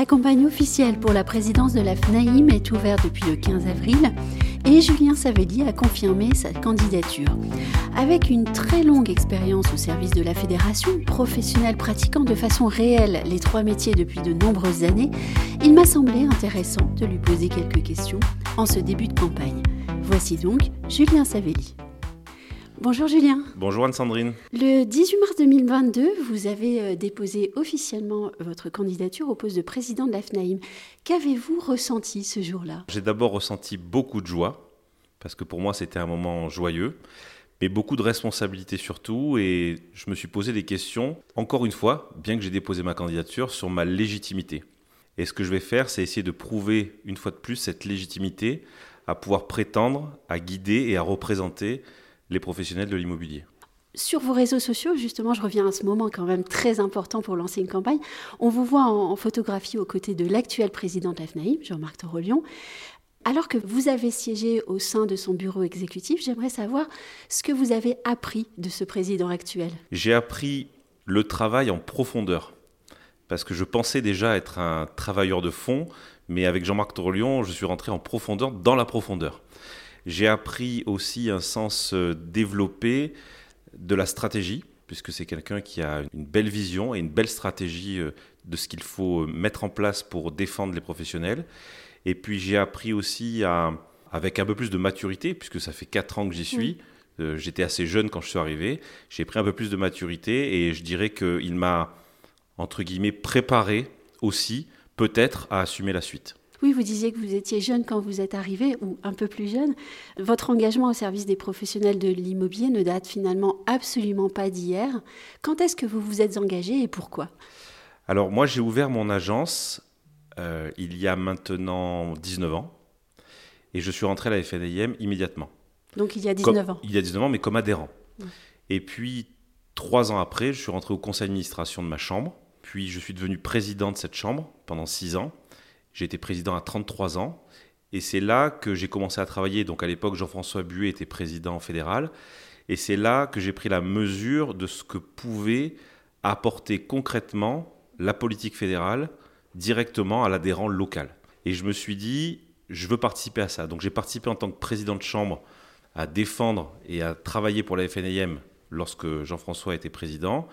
La campagne officielle pour la présidence de la FNAIM est ouverte depuis le 15 avril et Julien Savelli a confirmé sa candidature. Avec une très longue expérience au service de la fédération, professionnel pratiquant de façon réelle les trois métiers depuis de nombreuses années, il m'a semblé intéressant de lui poser quelques questions en ce début de campagne. Voici donc Julien Savelli. Bonjour Julien. Bonjour Anne-Sandrine. Le 18 mars 2022, vous avez euh, déposé officiellement votre candidature au poste de président de la FNAIM. Qu'avez-vous ressenti ce jour-là? J'ai d'abord ressenti beaucoup de joie, parce que pour moi c'était un moment joyeux, mais beaucoup de responsabilités surtout, et je me suis posé des questions, encore une fois, bien que j'ai déposé ma candidature, sur ma légitimité. Et ce que je vais faire, c'est essayer de prouver une fois de plus cette légitimité à pouvoir prétendre, à guider et à représenter les professionnels de l'immobilier. Sur vos réseaux sociaux, justement, je reviens à ce moment quand même très important pour lancer une campagne. On vous voit en, photographie aux côtés de l'actuel président de la FNAIM, Jean-Marc Torolion. Alors que vous avez siégé au sein de son bureau exécutif, j'aimerais savoir ce que vous avez appris de ce président actuel. J'ai appris le travail en profondeur, parce que je pensais déjà être un travailleur de fond, mais avec Jean-Marc Torolion, je suis rentré en profondeur dans la profondeur. J'ai appris aussi un sens euh, développé de la stratégie, puisque c'est quelqu'un qui a une belle vision et une belle stratégie euh, de ce qu'il faut mettre en place pour défendre les professionnels. Et puis j'ai appris aussi à, avec un peu plus de maturité, puisque ça fait 4 ans que j'y suis. Euh, j'étais assez jeune quand je suis arrivé. J'ai pris un peu plus de maturité et je dirais qu'il m'a, entre guillemets, préparé aussi, peut-être, à assumer la suite. Oui, vous disiez que vous étiez jeune quand vous êtes arrivé, ou un peu plus jeune. Votre engagement au service des professionnels de l'immobilier ne date finalement absolument pas d'hier. Quand est-ce que vous vous êtes engagé et pourquoi? Alors moi, j'ai ouvert mon agence euh, il y a maintenant 19 ans, et je suis rentré à la FNIM immédiatement. Donc il y a 19 ans Il y a 19 ans, mais comme adhérent. Et puis, trois ans après, je suis rentré au conseil d'administration de ma chambre, puis je suis devenu président de cette chambre pendant six ans. Été président à 33 ans. Et c'est là que j'ai commencé à travailler. Donc à l'époque, Jean-François Buet était président fédéral. Et c'est là que j'ai pris la mesure de ce que pouvait apporter concrètement la politique fédérale directement à l'adhérent local. Et je me suis dit, je veux participer à ça. Donc j'ai participé en tant que président de chambre à défendre et à travailler pour la FNIM lorsque Jean-François était président.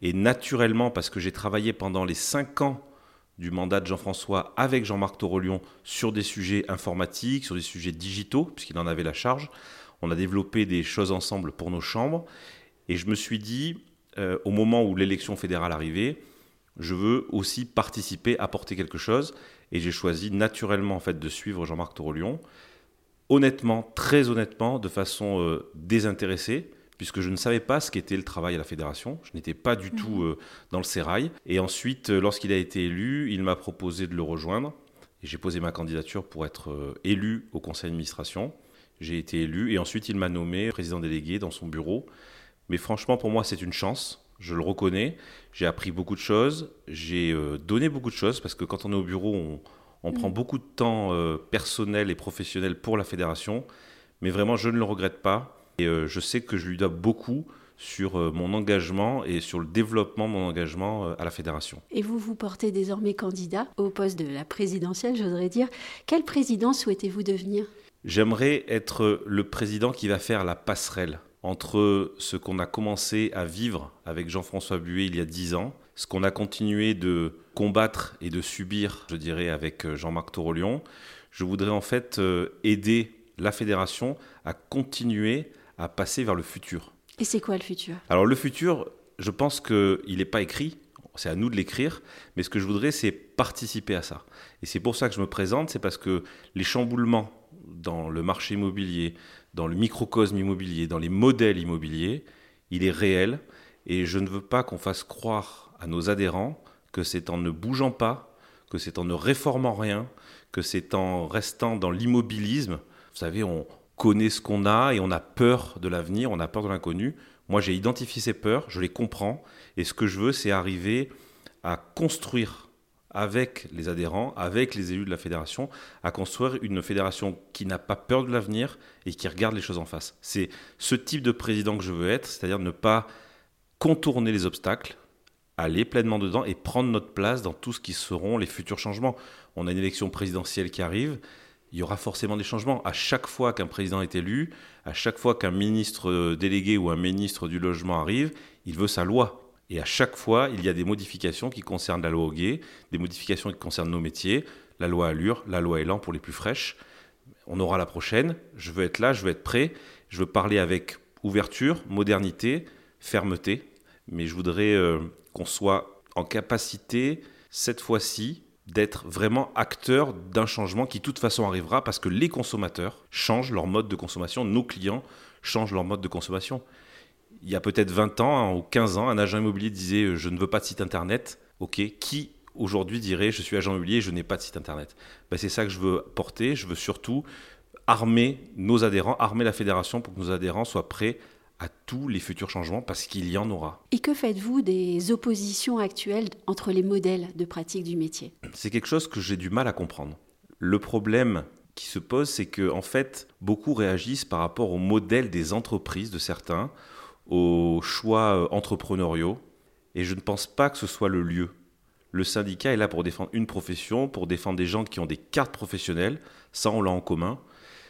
Et naturellement, parce que j'ai travaillé pendant les cinq ans du mandat de Jean-François avec Jean-Marc Torolion sur des sujets informatiques, sur des sujets digitaux, puisqu'il en avait la charge. On a développé des choses ensemble pour nos chambres. Et je me suis dit, euh, au moment où l'élection fédérale arrivait, je veux aussi participer, apporter quelque chose. Et j'ai choisi naturellement en fait de suivre Jean-Marc Torolion. Honnêtement, très honnêtement, de façon euh, désintéressée, puisque je ne savais pas ce qu'était le travail à la fédération. Je n'étais pas du tout mhm. euh, dans le sérail. Et ensuite, euh, lorsqu'il a été élu, il m'a proposé de le rejoindre. Et j'ai posé ma candidature pour être euh, élu au conseil d'administration. J'ai été élu et ensuite il m'a nommé président délégué dans son bureau. Mais franchement, pour moi, c'est une chance. Je le reconnais. J'ai appris beaucoup de choses. J'ai donné beaucoup de choses parce que quand on est au bureau, on, on prend mhm. beaucoup de temps personnel et professionnel pour la fédération. Mais vraiment, je ne le regrette pas et euh, je sais que je lui dois beaucoup sur euh, mon engagement et sur le développement de mon engagement euh, à la fédération. Et vous vous portez désormais candidat au poste de la présidentielle, j'oserais dire. Quel président souhaitez-vous devenir? J'aimerais être le président qui va faire la passerelle entre ce qu'on a commencé à vivre avec Jean-François Buet il y a dix ans, ce qu'on a continué de combattre et de subir, je dirais, avec Jean-Marc Torolion. Je voudrais en fait aider la fédération à continuer à passer vers le futur. Et c'est quoi le futur? Alors le futur, je pense qu'il n'est pas écrit, c'est à nous de l'écrire, mais ce que je voudrais, c'est participer à ça. Et c'est pour ça que je me présente, c'est parce que les chamboulements dans le marché immobilier, dans le microcosme immobilier, dans les modèles immobiliers, il est réel, et je ne veux pas qu'on fasse croire à nos adhérents que c'est en ne bougeant pas, que c'est en ne réformant rien, que c'est en restant dans l'immobilisme. Vous savez, on, connaît ce qu'on a et on a peur de l'avenir, on a peur de l'inconnu. Moi, j'ai identifié ces peurs, je les comprends, et ce que je veux, c'est arriver à construire avec les adhérents, avec les élus de la fédération, à construire une fédération qui n'a pas peur de l'avenir et qui regarde les choses en face. C'est ce type de président que je veux être, c'est-à-dire ne pas contourner les obstacles, aller pleinement dedans et prendre notre place dans tout ce qui seront les futurs changements. On a une élection présidentielle qui arrive, il y aura forcément des changements. À chaque fois qu'un président est élu, à chaque fois qu'un ministre délégué ou un ministre du logement arrive, il veut sa loi. Et à chaque fois, il y a des modifications qui concernent la loi au des modifications qui concernent nos métiers, la loi Allure, la loi Elan pour les plus fraîches. On aura la prochaine. Je veux être là, je veux être prêt. Je veux parler avec ouverture, modernité, fermeté. Mais je voudrais euh, qu'on soit en capacité, cette fois-ci, d'être vraiment acteur d'un changement qui, de toute façon, arrivera parce que les consommateurs changent leur mode de consommation, nos clients changent leur mode de consommation il y a peut-être 20 ans hein, ou 15 ans, un agent immobilier disait euh, je ne veux pas de site internet. Ok, qui aujourd'hui dirait je suis agent immobilier je n'ai pas de site internet? Ben, C'est ça que je veux porter. Je veux surtout armer nos adhérents, armer la fédération pour que nos adhérents soient prêts à tous les futurs changements parce qu'il y en aura. Et que faites-vous des oppositions actuelles entre les modèles de pratique du métier? C'est quelque chose que j'ai du mal à comprendre. Le problème qui se pose, c'est que en fait, beaucoup réagissent par rapport au modèle des entreprises de certains aux choix euh, entrepreneuriaux. Et je ne pense pas que ce soit le lieu. Le syndicat est là pour défendre une profession, pour défendre des gens qui ont des cartes professionnelles. Ça, on l'a en commun.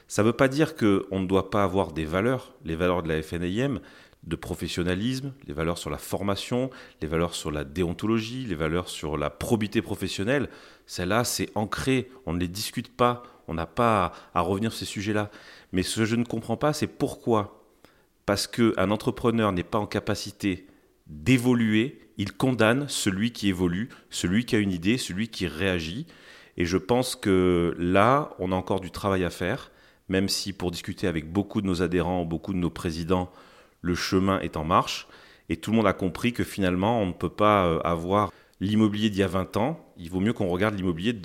Ça ne veut pas dire qu'on ne doit pas avoir des valeurs, les valeurs de la FNIM, de professionnalisme, les valeurs sur la formation, les valeurs sur la déontologie, les valeurs sur la probité professionnelle. Celles-là, c'est ancré, on ne les discute pas, on n'a pas à revenir sur ces sujets-là. Mais ce que je ne comprends pas, c'est pourquoi parce qu'un entrepreneur n'est pas en capacité d'évoluer, il condamne celui qui évolue, celui qui a une idée, celui qui réagit. Et je pense que là, on a encore du travail à faire, même si pour discuter avec beaucoup de nos adhérents, beaucoup de nos présidents, le chemin est en marche. Et tout le monde a compris que finalement, on ne peut pas euh, avoir l'immobilier d'il y a 20 ans. Il vaut mieux qu'on regarde l'immobilier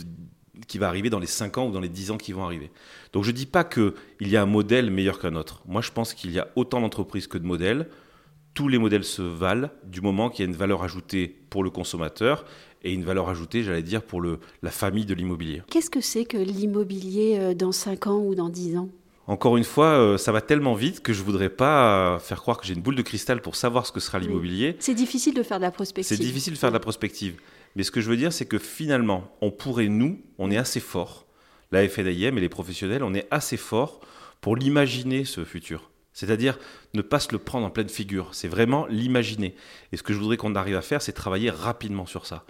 qui va arriver dans les 5 ans ou dans les 10 ans qui vont arriver. Donc je ne dis pas qu'il y a un modèle meilleur qu'un autre. Moi je pense qu'il y a autant d'entreprises que de modèles. Tous les modèles se valent du moment qu'il y a une valeur ajoutée pour le consommateur et une valeur ajoutée, j'allais dire, pour le, la famille de l'immobilier. Qu'est-ce que c'est que l'immobilier euh, dans 5 ans ou dans 10 ans? Encore une fois, euh, ça va tellement vite que je voudrais pas faire croire que j'ai une boule de cristal pour savoir ce que sera l'immobilier. C'est difficile de faire de la prospective. C'est difficile de faire de la prospective. Mais ce que je veux dire, c'est que finalement, on pourrait, nous, on est assez fort, la FNIM et les professionnels, on est assez fort pour l'imaginer, ce futur. C'est-à-dire ne pas se le prendre en pleine figure. C'est vraiment l'imaginer. Et ce que je voudrais qu'on arrive à faire, c'est travailler rapidement sur ça.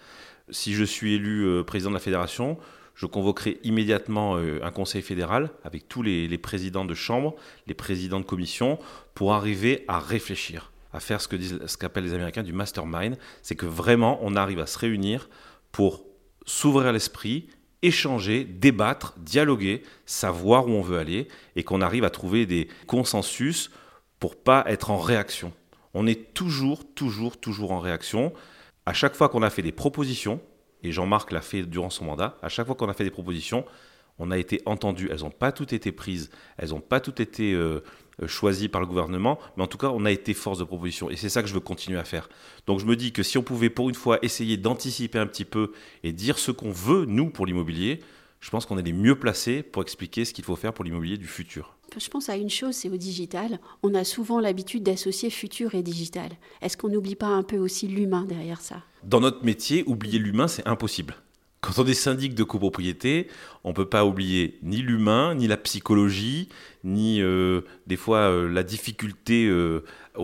Si je suis élu euh, président de la fédération, je convoquerai immédiatement euh, un conseil fédéral avec tous les, présidents de chambre, les présidents de commission, pour arriver à réfléchir à faire ce que disent, ce qu'appellent les Américains du mastermind, c'est que vraiment on arrive à se réunir pour s'ouvrir l'esprit, échanger, débattre, dialoguer, savoir où on veut aller et qu'on arrive à trouver des consensus pour pas être en réaction. On est toujours, toujours, toujours en réaction. À chaque fois qu'on a fait des propositions, et Jean-Marc l'a fait durant son mandat, à chaque fois qu'on a fait des propositions, on a été entendu. Elles n'ont pas toutes été prises, elles n'ont pas toutes été euh, choisi par le gouvernement, mais en tout cas, on a été force de proposition. Et c'est ça que je veux continuer à faire. Donc je me dis que si on pouvait pour une fois essayer d'anticiper un petit peu et dire ce qu'on veut, nous, pour l'immobilier, je pense qu'on est les mieux placés pour expliquer ce qu'il faut faire pour l'immobilier du futur. Je pense à une chose, c'est au digital. On a souvent l'habitude d'associer futur et digital. Est-ce qu'on n'oublie pas un peu aussi l'humain derrière ça? Dans notre métier, oublier l'humain, c'est impossible. Quand on est syndic de copropriété, on ne peut pas oublier ni l'humain, ni la psychologie, ni euh, des fois euh, la difficulté euh,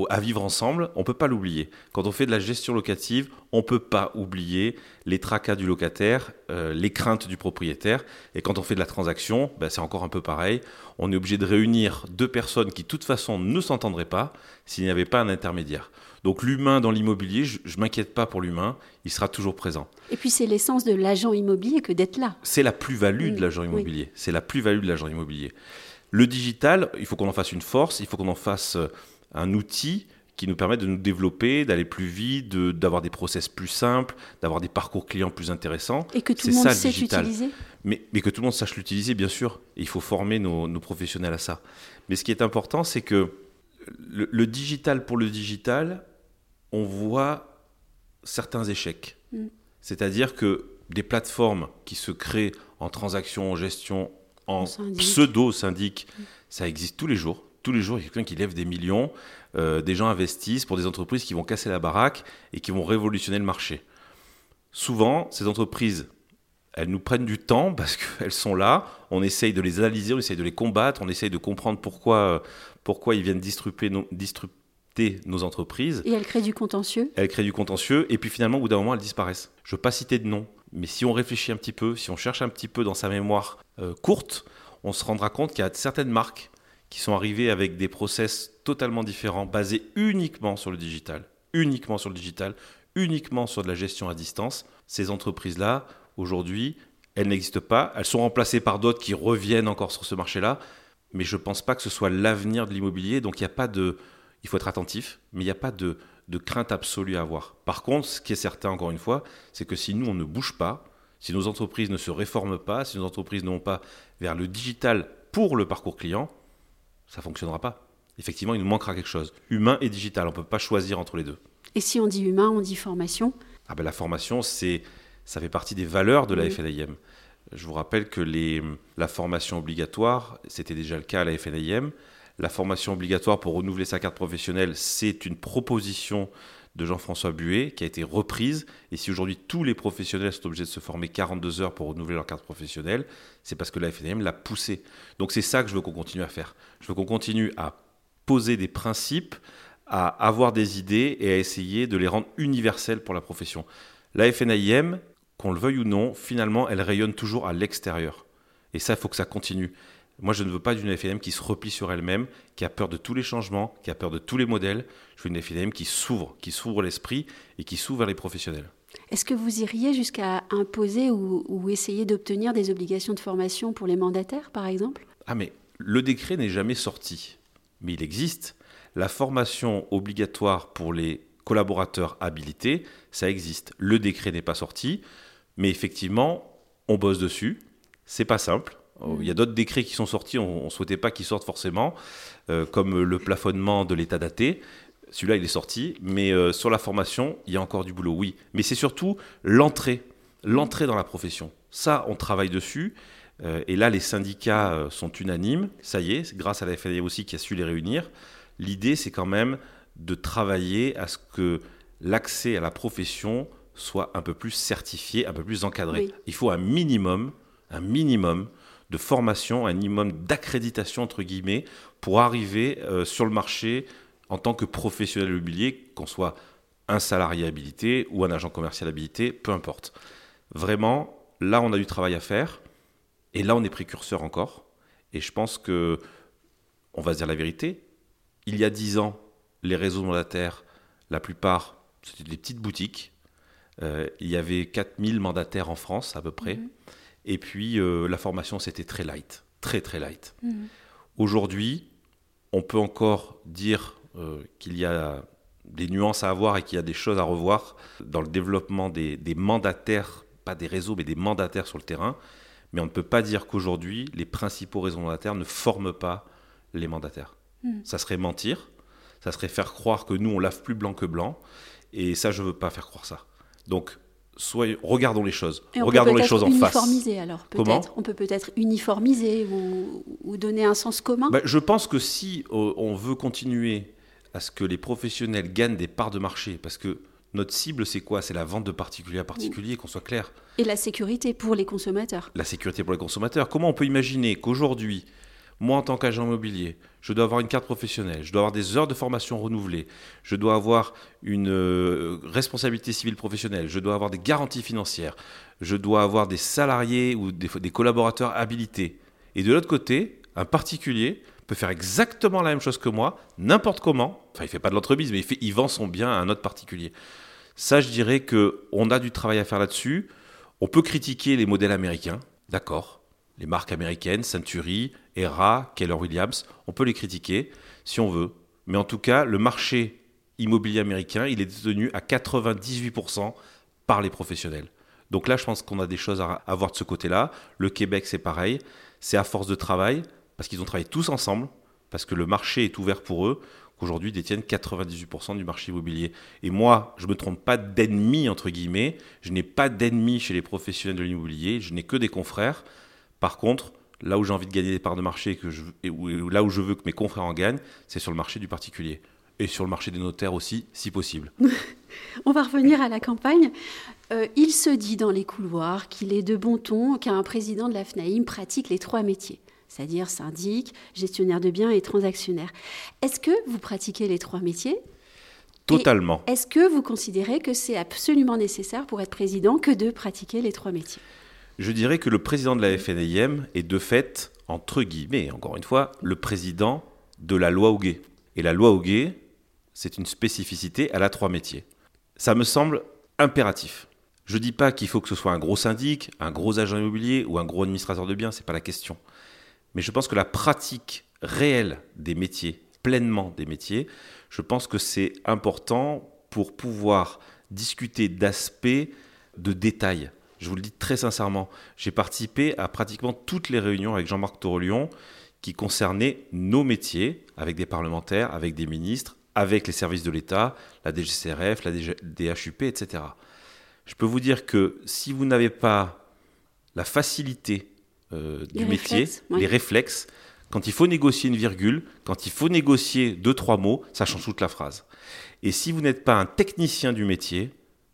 à vivre ensemble. On ne peut pas l'oublier. Quand on fait de la gestion locative, on ne peut pas oublier les tracas du locataire, les craintes du propriétaire. Et quand on fait de la transaction, ben, c'est encore un peu pareil. On est obligé de réunir deux personnes qui, de toute façon, ne s'entendraient pas s'il n'y avait pas un intermédiaire. Donc l'humain dans l'immobilier, je ne m'inquiète pas pour l'humain, il sera toujours présent. Et puis c'est l'essence de l'agent immobilier que d'être là. C'est la plus-value de l'agent immobilier. C'est la plus-value de l'agent immobilier. Le digital, il faut qu'on en fasse une force, il faut qu'on en fasse euh, un outil qui nous permette de nous développer, d'aller plus vite, d'avoir des process plus simples, d'avoir des parcours clients plus intéressants. Et que tout le monde sache l'utiliser mais, mais, que tout le monde sache l'utiliser, bien sûr. il faut former nos, nos, professionnels à ça. Mais ce qui est important, c'est que le, le, digital pour le digital, on voit certains échecs. Mm. C'est-à-dire que des plateformes qui se créent en transaction, en gestion, en Syndic. pseudo-syndic, ça existe tous les jours. Tous les jours, il y a quelqu'un qui lève des millions, euh, des gens investissent pour des entreprises qui vont casser la baraque et qui vont révolutionner le marché. Souvent, ces entreprises, elles nous prennent du temps parce qu'elles sont là, on essaye de les analyser, on essaye de les combattre, on essaye de comprendre pourquoi, euh, pourquoi ils viennent disrupter nos, nos entreprises. Et elle crée du contentieux. Elles créent du contentieux et puis finalement, au bout d'un moment, elles disparaissent. Je ne veux pas citer de nom, mais si on réfléchit un petit peu, si on cherche un petit peu dans sa mémoire euh, courte, on se rendra compte qu'il y a certaines marques qui sont arrivées avec des process totalement différents, basés uniquement sur le digital, uniquement sur le digital, uniquement sur de la gestion à distance. Ces entreprises-là, aujourd'hui, elles n'existent pas. Elles sont remplacées par d'autres qui reviennent encore sur ce marché-là. Mais je ne pense pas que ce soit l'avenir de l'immobilier. Donc il n'y a pas de. Il faut être attentif, mais il n'y a pas de, de crainte absolue à avoir. Par contre, ce qui est certain, encore une fois, c'est que si nous, on ne bouge pas, si nos entreprises ne se réforment pas, si nos entreprises ne vont pas vers le digital pour le parcours client, ça ne fonctionnera pas. Effectivement, il nous manquera quelque chose. Humain et digital, on ne peut pas choisir entre les deux. Et si on dit humain, on dit formation? Ah ben, la formation, c'est, ça fait partie des valeurs de la Oui. FNIM. Je vous rappelle que les, la formation obligatoire, c'était déjà le cas à la FNIM. La formation obligatoire pour renouveler sa carte professionnelle, c'est une proposition de Jean-François Buet qui a été reprise. Et si aujourd'hui tous les professionnels sont obligés de se former 42 heures pour renouveler leur carte professionnelle, c'est parce que la FNIM l'a poussé. Donc c'est ça que je veux qu'on continue à faire. Je veux qu'on continue à poser des principes, à avoir des idées et à essayer de les rendre universelles pour la profession. La FNIM, qu'on le veuille ou non, finalement, elle rayonne toujours à l'extérieur. Et ça, il faut que ça continue. Moi, je ne veux pas d'une FNM qui se replie sur elle-même, qui a peur de tous les changements, qui a peur de tous les modèles. Je veux une FNM qui s'ouvre, qui s'ouvre l'esprit et qui s'ouvre vers les professionnels. Est-ce que vous iriez jusqu'à imposer ou, ou essayer d'obtenir des obligations de formation pour les mandataires, par exemple? Ah, mais le décret n'est jamais sorti, mais il existe. La formation obligatoire pour les collaborateurs habilités, ça existe. Le décret n'est pas sorti, mais effectivement, on bosse dessus. C'est pas simple. Il y a d'autres décrets qui sont sortis, on ne souhaitait pas qu'ils sortent forcément, euh, comme le plafonnement de l'état daté. Celui-là, il est sorti, mais euh, sur la formation, il y a encore du boulot, oui. Mais c'est surtout l'entrée, l'entrée dans la profession. Ça, on travaille dessus. Euh, et là, les syndicats euh, sont unanimes. Ça y est, grâce à la FNA aussi qui a su les réunir. L'idée, c'est quand même de travailler à ce que l'accès à la profession soit un peu plus certifié, un peu plus encadré. Oui. Il faut un minimum, un minimum de formation, un minimum d'accréditation, entre guillemets, pour arriver euh, sur le marché en tant que professionnel immobilier, qu'on soit un salarié habilité ou un agent commercial habilité, peu importe. Vraiment, là, on a du travail à faire. Et là, on est précurseur encore. Et je pense que, on va se dire la vérité, il y a dix ans, les réseaux mandataires, la plupart, c'était des petites boutiques. Euh, il y avait 4000 mandataires en France, à peu près. Et puis, euh, la formation, c'était très light. Très, très light. Aujourd'hui, on peut encore dire euh, qu'il y a des nuances à avoir et qu'il y a des choses à revoir dans le développement des, des mandataires, pas des réseaux, mais des mandataires sur le terrain. Mais on ne peut pas dire qu'aujourd'hui, les principaux réseaux mandataires ne forment pas les mandataires. Ça serait mentir, ça serait faire croire que nous, on lave plus blanc que blanc. Et ça, je ne veux pas faire croire ça. Donc, soyez, regardons les choses. Et on peut regardons les choses en face. uniformiser alors, Comment? peut-être. On peut peut-être uniformiser ou, ou donner un sens commun. Ben, je pense que si euh, on veut continuer à ce que les professionnels gagnent des parts de marché, parce que notre cible, c'est quoi? C'est la vente de particulier à particulier, qu'on soit clair. Et la sécurité pour les consommateurs. La sécurité pour les consommateurs. Comment on peut imaginer qu'aujourd'hui, moi en tant qu'agent immobilier, je dois avoir une carte professionnelle, je dois avoir des heures de formation renouvelées, je dois avoir une euh, responsabilité civile professionnelle, je dois avoir des garanties financières, je dois avoir des salariés ou des, collaborateurs habilités. Et de l'autre côté, un particulier peut faire exactement la même chose que moi, n'importe comment. Enfin, il fait pas de l'entreprise, mais il, il vend son bien à un autre particulier. Ça, je dirais que on a du travail à faire là-dessus. On peut critiquer les modèles américains, d'accord. Les marques américaines, Century, Era, Keller Williams, on peut les critiquer si on veut. Mais en tout cas, le marché immobilier américain, il est détenu à 98% par les professionnels. Donc là, je pense qu'on a des choses à, voir de ce côté-là. Le Québec, c'est pareil. C'est à force de travail, parce qu'ils ont travaillé tous ensemble, parce que le marché est ouvert pour eux, qu'aujourd'hui détiennent 98% du marché immobilier. Et moi, je ne me trompe pas d'ennemi, entre guillemets. Je n'ai pas d'ennemis chez les professionnels de l'immobilier. Je n'ai que des confrères. Par contre, là où j'ai envie de gagner des parts de marché que je, et là où je veux que mes confrères en gagnent, c'est sur le marché du particulier. Et sur le marché des notaires aussi, si possible. On va revenir à la campagne. Euh, il se dit dans les couloirs qu'il est de bon ton qu'un président de la FNAIM pratique les trois métiers c'est-à-dire syndic, gestionnaire de biens et transactionnaire. Est-ce que vous pratiquez les trois métiers? Totalement. Est-ce que vous considérez que c'est absolument nécessaire pour être président que de pratiquer les trois métiers? Je dirais que le président de la FNIM est de fait, entre guillemets, encore une fois, le président de la loi Houguet. Et la loi Houguet, c'est une spécificité, elle a trois métiers. Ça me semble impératif. Je ne dis pas qu'il faut que ce soit un gros syndic, un gros agent immobilier ou un gros administrateur de biens, ce n'est pas la question. Mais je pense que la pratique réelle des métiers, pleinement des métiers, je pense que c'est important pour pouvoir discuter d'aspects, de détails. Je vous le dis très sincèrement, j'ai participé à pratiquement toutes les réunions avec Jean-Marc Torolion qui concernaient nos métiers, avec des parlementaires, avec des ministres, avec les services de l'État, la DGCRF, la DHUP, etc. Je peux vous dire que si vous n'avez pas la facilité euh, du métier, les réflexes. Quand il faut négocier une virgule, quand il faut négocier deux, trois mots, ça change toute la phrase. Et si vous n'êtes pas un technicien du métier,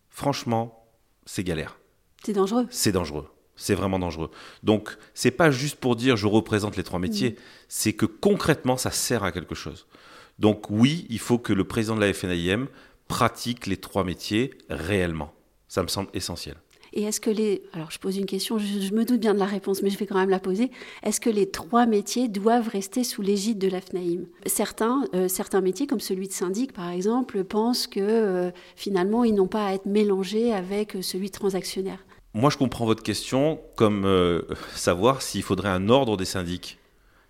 franchement, c'est galère. C'est dangereux. C'est dangereux. C'est vraiment dangereux. Donc, c'est pas juste pour dire je représente les trois métiers, mm. c'est que concrètement, ça sert à quelque chose. Donc, oui, il faut que le président de la FNIM pratique les trois métiers réellement. Ça me semble essentiel. Et est-ce que les... Alors je pose une question, je, me doute bien de la réponse, mais je vais quand même la poser. Est-ce que les trois métiers doivent rester sous l'égide de l'AFNAIM certains, euh, certains métiers, comme celui de syndic par exemple, pensent que euh, finalement ils n'ont pas à être mélangés avec celui de transactionnaire. Moi je comprends votre question comme euh, savoir s'il faudrait un ordre des syndics.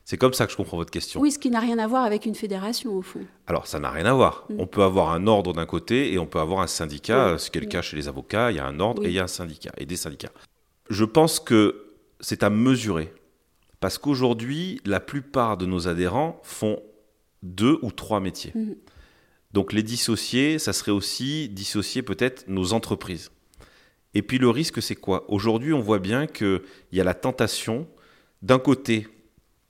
C'est comme ça que je comprends votre question. Oui, ce qui n'a rien à voir avec une fédération, au fond. Alors, ça n'a rien à voir. Mm. On peut avoir un ordre d'un côté et on peut avoir un syndicat. Ce qui est le cas chez les avocats, il y a un ordre et il y a un syndicat, et des syndicats. Je pense que c'est à mesurer. Parce qu'aujourd'hui, la plupart de nos adhérents font deux ou trois métiers. Mm. Donc, les dissocier, ça serait aussi dissocier peut-être nos entreprises. Et puis, le risque, c'est quoi? Aujourd'hui, on voit bien qu'il y a la tentation, d'un côté,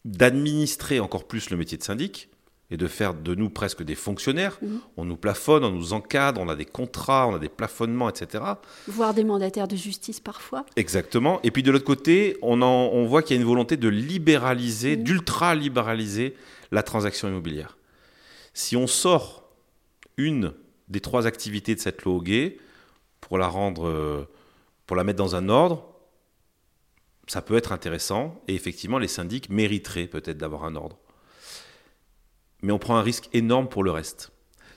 d'administrer encore plus le métier de syndic et de faire de nous presque des fonctionnaires. Mhm. On nous plafonne, on nous encadre, on a des contrats, on a des plafonnements, etc. Voire des mandataires de justice parfois. Exactement. Et puis de l'autre côté, on, on voit qu'il y a une volonté de libéraliser, mhm. d'ultra-libéraliser la transaction immobilière. Si on sort une des trois activités de cette loi pour la rendre, euh, pour la mettre dans un ordre, ça peut être intéressant et effectivement les syndics mériteraient peut-être d'avoir un ordre. Mais on prend un risque énorme pour le reste.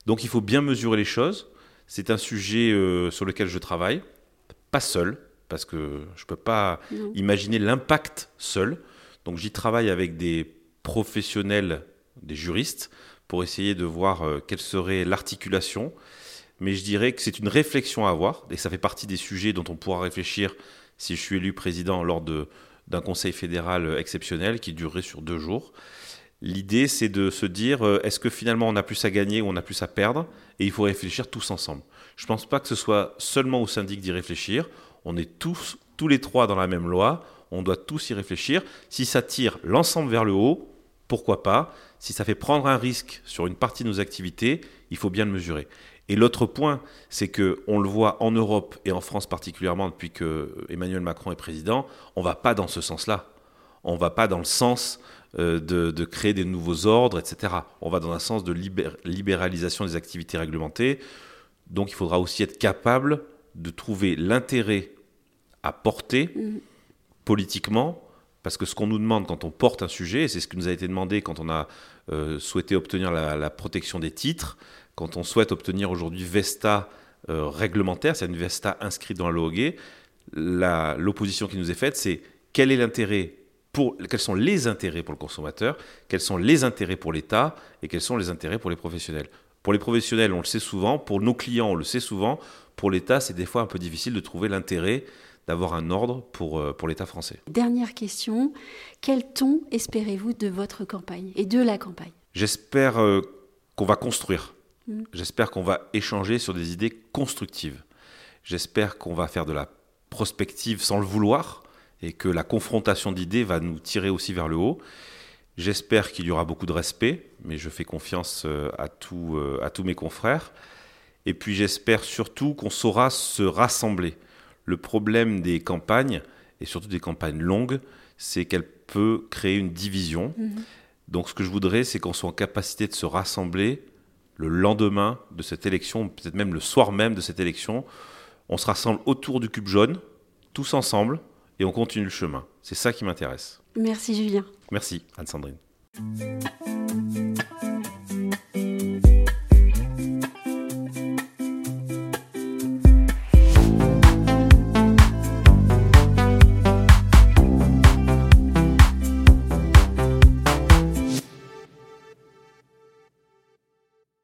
Donc il faut bien mesurer les choses. C'est un sujet euh, sur lequel je travaille, pas seul, parce que je ne peux pas imaginer l'impact seul. Donc j'y travaille avec des professionnels, des juristes, pour essayer de voir euh, quelle serait l'articulation. Mais je dirais que c'est une réflexion à avoir, et ça fait partie des sujets dont on pourra réfléchir si je suis élu président lors d'un conseil fédéral exceptionnel qui durerait sur deux jours. L'idée, c'est de se dire, euh, est-ce que finalement on a plus à gagner ou on a plus à perdre? Et il faut réfléchir tous ensemble. Je ne pense pas que ce soit seulement au syndic d'y réfléchir. On est tous, tous les trois dans la même loi. On doit tous y réfléchir. Si ça tire l'ensemble vers le haut, pourquoi pas? Si ça fait prendre un risque sur une partie de nos activités, il faut bien le mesurer. Et l'autre point, c'est que on le voit en Europe et en France particulièrement depuis que Emmanuel Macron est président, on va pas dans ce sens-là. On va pas dans le sens euh, de, créer des nouveaux ordres, etc. On va dans un sens de libéralisation des activités réglementées. Donc il faudra aussi être capable de trouver l'intérêt à porter mmh. politiquement parce que ce qu'on nous demande quand on porte un sujet, et c'est ce qui nous a été demandé quand on a euh, souhaité obtenir la, protection des titres, quand on souhaite obtenir aujourd'hui Vesta euh, réglementaire, c'est une Vesta inscrite dans la loi l'opposition qui nous est faite, c'est quel est l'intérêt pour, quels sont les intérêts pour le consommateur, quels sont les intérêts pour l'État et quels sont les intérêts pour les professionnels. Pour les professionnels, on le sait souvent, pour nos clients, on le sait souvent, pour l'État, c'est des fois un peu difficile de trouver l'intérêt d'avoir un ordre pour, euh, pour l'État français. Dernière question, quel ton espérez-vous de votre campagne et de la campagne? J'espère euh, qu'on va construire. Mm. J'espère qu'on va échanger sur des idées constructives. J'espère qu'on va faire de la prospective sans le vouloir et que la confrontation d'idées va nous tirer aussi vers le haut. J'espère qu'il y aura beaucoup de respect, mais je fais confiance euh, à, euh, à tous mes confrères. Et puis j'espère surtout qu'on saura se rassembler. Le problème des campagnes, et surtout des campagnes longues, c'est qu'elles peuvent créer une division. Mm-hmm. Donc ce que je voudrais, c'est qu'on soit en capacité de se rassembler le lendemain de cette élection, peut-être même le soir même de cette élection. On se rassemble autour du cube jaune, tous ensemble, et on continue le chemin. C'est ça qui m'intéresse. Merci Julien. Merci Anne-Sandrine.